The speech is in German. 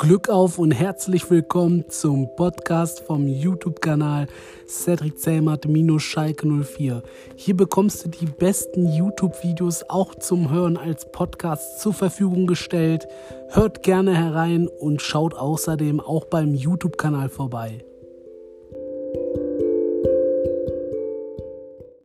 Glück auf und herzlich willkommen zum Podcast vom YouTube-Kanal Cedric Zellmatt-Schalke 04. Hier bekommst du die besten YouTube-Videos auch zum Hören als Podcast zur Verfügung gestellt. Hört gerne herein und schaut außerdem auch beim YouTube-Kanal vorbei.